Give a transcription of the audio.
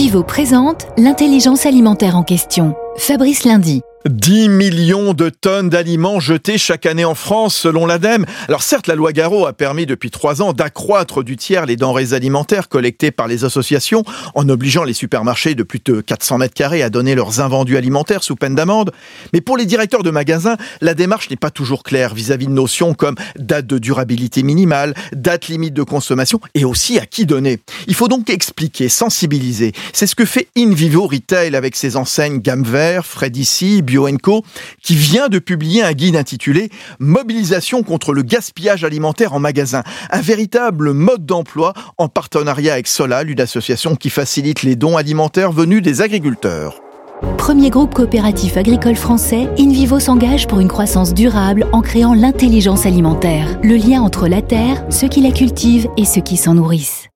InVivo présente l'intelligence alimentaire en question. Fabrice Lundi. 10 millions de tonnes d'aliments jetés chaque année en France, selon l'ADEME. Alors certes, la loi Garot a permis depuis trois ans d'accroître du tiers les denrées alimentaires collectées par les associations, en obligeant les supermarchés de plus de 400 mètres carrés à donner leurs invendus alimentaires sous peine d'amende. Mais pour les directeurs de magasins, la démarche n'est pas toujours claire vis-à-vis de notions comme date de durabilité minimale, date limite de consommation et aussi à qui donner. Il faut donc expliquer, sensibiliser. C'est ce que fait InVivo Retail avec ses enseignes Gamme Vert, Fred BioEnco, qui vient de publier un guide intitulé Mobilisation contre le gaspillage alimentaire en magasin. Un véritable mode d'emploi en partenariat avec Solal, une association qui facilite les dons alimentaires venus des agriculteurs. Premier groupe coopératif agricole français, InVivo s'engage pour une croissance durable en créant l'intelligence alimentaire, le lien entre la terre, ceux qui la cultivent et ceux qui s'en nourrissent.